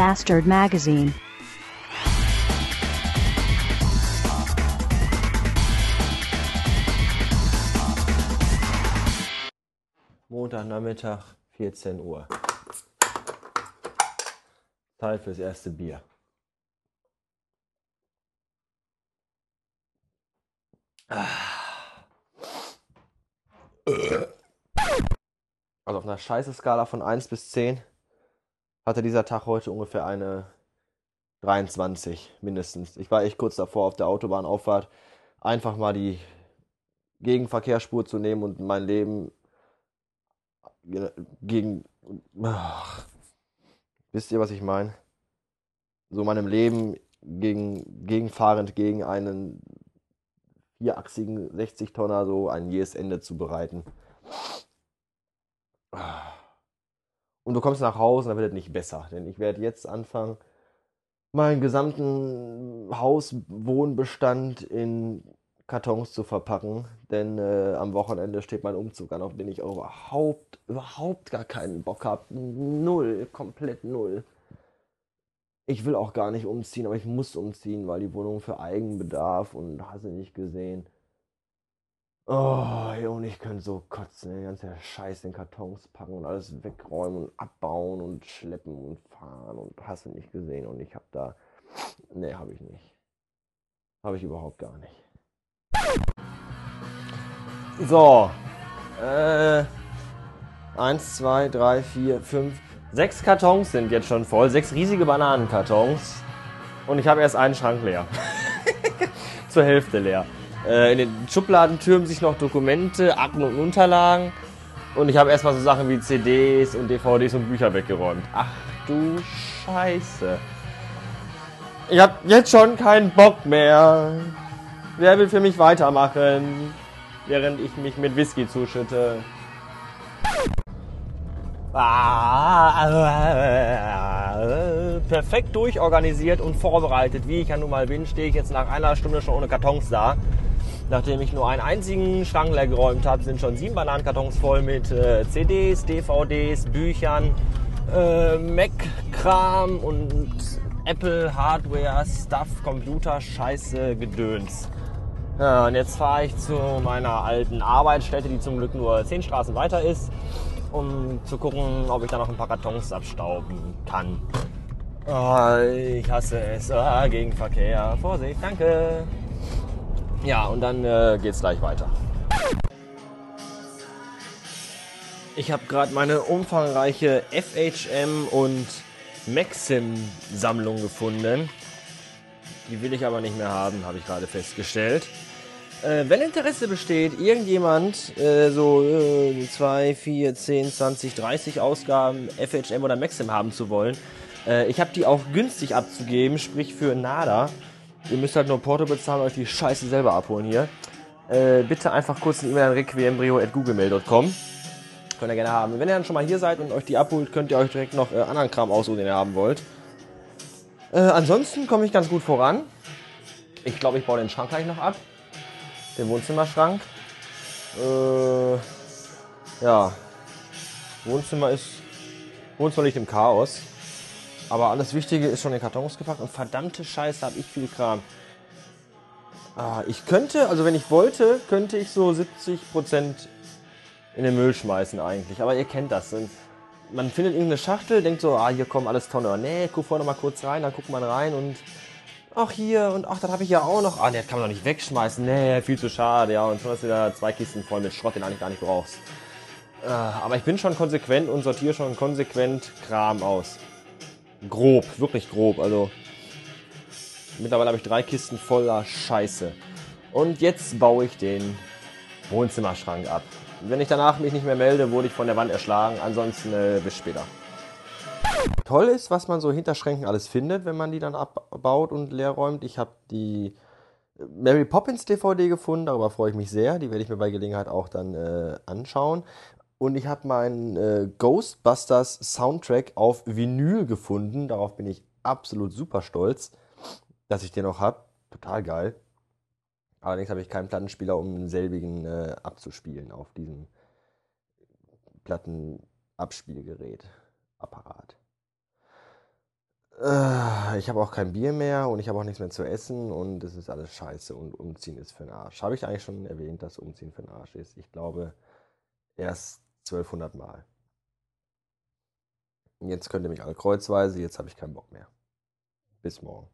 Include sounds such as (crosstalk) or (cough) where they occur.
Bastard Magazine. Montagnachmittag, 14 Uhr. Zeit fürs erste Bier. Also auf einer scheiße Skala von 1 bis 10 hatte dieser Tag heute ungefähr eine 23 mindestens. Ich war echt kurz davor auf der Autobahnauffahrt einfach mal die Gegenverkehrsspur zu nehmen und mein Leben gegen. Ach, wisst ihr, was ich meine? So meinem Leben gegen, gegenfahrend gegen einen vierachsigen 60-Tonner so ein jähes Ende zu bereiten. Und du kommst nach Hause und dann wird es nicht besser, denn ich werde jetzt anfangen, meinen gesamten Hauswohnbestand in Kartons zu verpacken, denn äh, am Wochenende steht mein Umzug an, auf den ich überhaupt, überhaupt gar keinen Bock habe. Null, komplett null. Ich will auch gar nicht umziehen, aber ich muss umziehen, weil die Wohnung für Eigenbedarf und hast du nicht gesehen. Oh, und ich könnte so kotzen, den ganzen Scheiß in Kartons packen und alles wegräumen und abbauen und schleppen und fahren und hast du nicht gesehen und ich hab da. Nee, habe ich nicht. Habe ich überhaupt gar nicht. So. Äh. Eins, zwei, drei, vier, fünf. Sechs Kartons sind jetzt schon voll. Sechs riesige Bananenkartons. Und ich habe erst einen Schrank leer. (laughs) Zur Hälfte leer. Äh, in den Schubladen türmen sich noch Dokumente, Akten und Unterlagen. Und ich habe erstmal so Sachen wie CDs und DVDs und Bücher weggeräumt. Ach du Scheiße. Ich habe jetzt schon keinen Bock mehr. Wer will für mich weitermachen, während ich mich mit Whisky zuschütte? Perfekt durchorganisiert und vorbereitet, wie ich ja nun mal bin, stehe ich jetzt nach einer Stunde schon ohne Kartons da. Nachdem ich nur einen einzigen Schrank leer geräumt habe, sind schon sieben Bananenkartons voll mit äh, CDs, DVDs, Büchern, äh, Mac-Kram und Apple Hardware, Stuff, Computer, Scheiße, Gedöns. Ja, und jetzt fahre ich zu meiner alten Arbeitsstätte, die zum Glück nur zehn Straßen weiter ist, um zu gucken, ob ich da noch ein paar Kartons abstauben kann. Oh, ich hasse es. Ah, Gegenverkehr. Vorsicht, danke. Ja, und dann äh, geht's gleich weiter. Ich habe gerade meine umfangreiche FHM und Maxim-Sammlung gefunden. Die will ich aber nicht mehr haben, habe ich gerade festgestellt. Äh, wenn Interesse besteht, irgendjemand äh, so 2, 4, 10, 20, 30 Ausgaben FHM oder Maxim haben zu wollen, äh, ich habe die auch günstig abzugeben, sprich für Nada. Ihr müsst halt nur Porto bezahlen und euch die Scheiße selber abholen hier. Äh, bitte einfach kurz eine E-Mail an requiembrio.googlemail.com. Könnt ihr gerne haben. Wenn ihr dann schon mal hier seid und euch die abholt, könnt ihr euch direkt noch äh, anderen Kram aussuchen, den ihr haben wollt. Äh, ansonsten komme ich ganz gut voran. Ich glaube, ich baue den Schrank gleich noch ab. Den Wohnzimmerschrank. Äh, ja. Wohnzimmer ist. Wohnzimmer liegt im Chaos. Aber alles Wichtige ist schon in Kartons gepackt und verdammte Scheiße habe ich viel Kram. Ah, ich könnte, also wenn ich wollte, könnte ich so 70% in den Müll schmeißen eigentlich. Aber ihr kennt das. Man findet irgendeine Schachtel, denkt so, ah, hier kommen alles Tonne. Nee, guck vorher noch mal kurz rein, dann guckt man rein und ach hier und ach, das habe ich ja auch noch. Ah, nee, das kann man doch nicht wegschmeißen. Nee, viel zu schade. Ja, und schon hast du wieder zwei Kisten voll mit Schrott, den du eigentlich gar nicht brauchst. Ah, aber ich bin schon konsequent und sortiere schon konsequent Kram aus. Grob, wirklich grob. Also mittlerweile habe ich drei Kisten voller Scheiße. Und jetzt baue ich den Wohnzimmerschrank ab. Wenn ich danach mich nicht mehr melde, wurde ich von der Wand erschlagen. Ansonsten äh, bis später. Toll ist, was man so hinter Schränken alles findet, wenn man die dann abbaut und leer räumt. Ich habe die Mary Poppins DVD gefunden, darüber freue ich mich sehr. Die werde ich mir bei Gelegenheit auch dann äh, anschauen. Und ich habe meinen äh, Ghostbusters Soundtrack auf Vinyl gefunden. Darauf bin ich absolut super stolz, dass ich den noch habe. Total geil. Allerdings habe ich keinen Plattenspieler, um den selbigen äh, abzuspielen auf diesem Plattenabspielgerät, Apparat. Äh, ich habe auch kein Bier mehr und ich habe auch nichts mehr zu essen und es ist alles scheiße und Umziehen ist für den Arsch. Habe ich eigentlich schon erwähnt, dass Umziehen für den Arsch ist? Ich glaube, erst 1200 Mal. Jetzt könnt ihr mich alle kreuzweise, jetzt habe ich keinen Bock mehr. Bis morgen.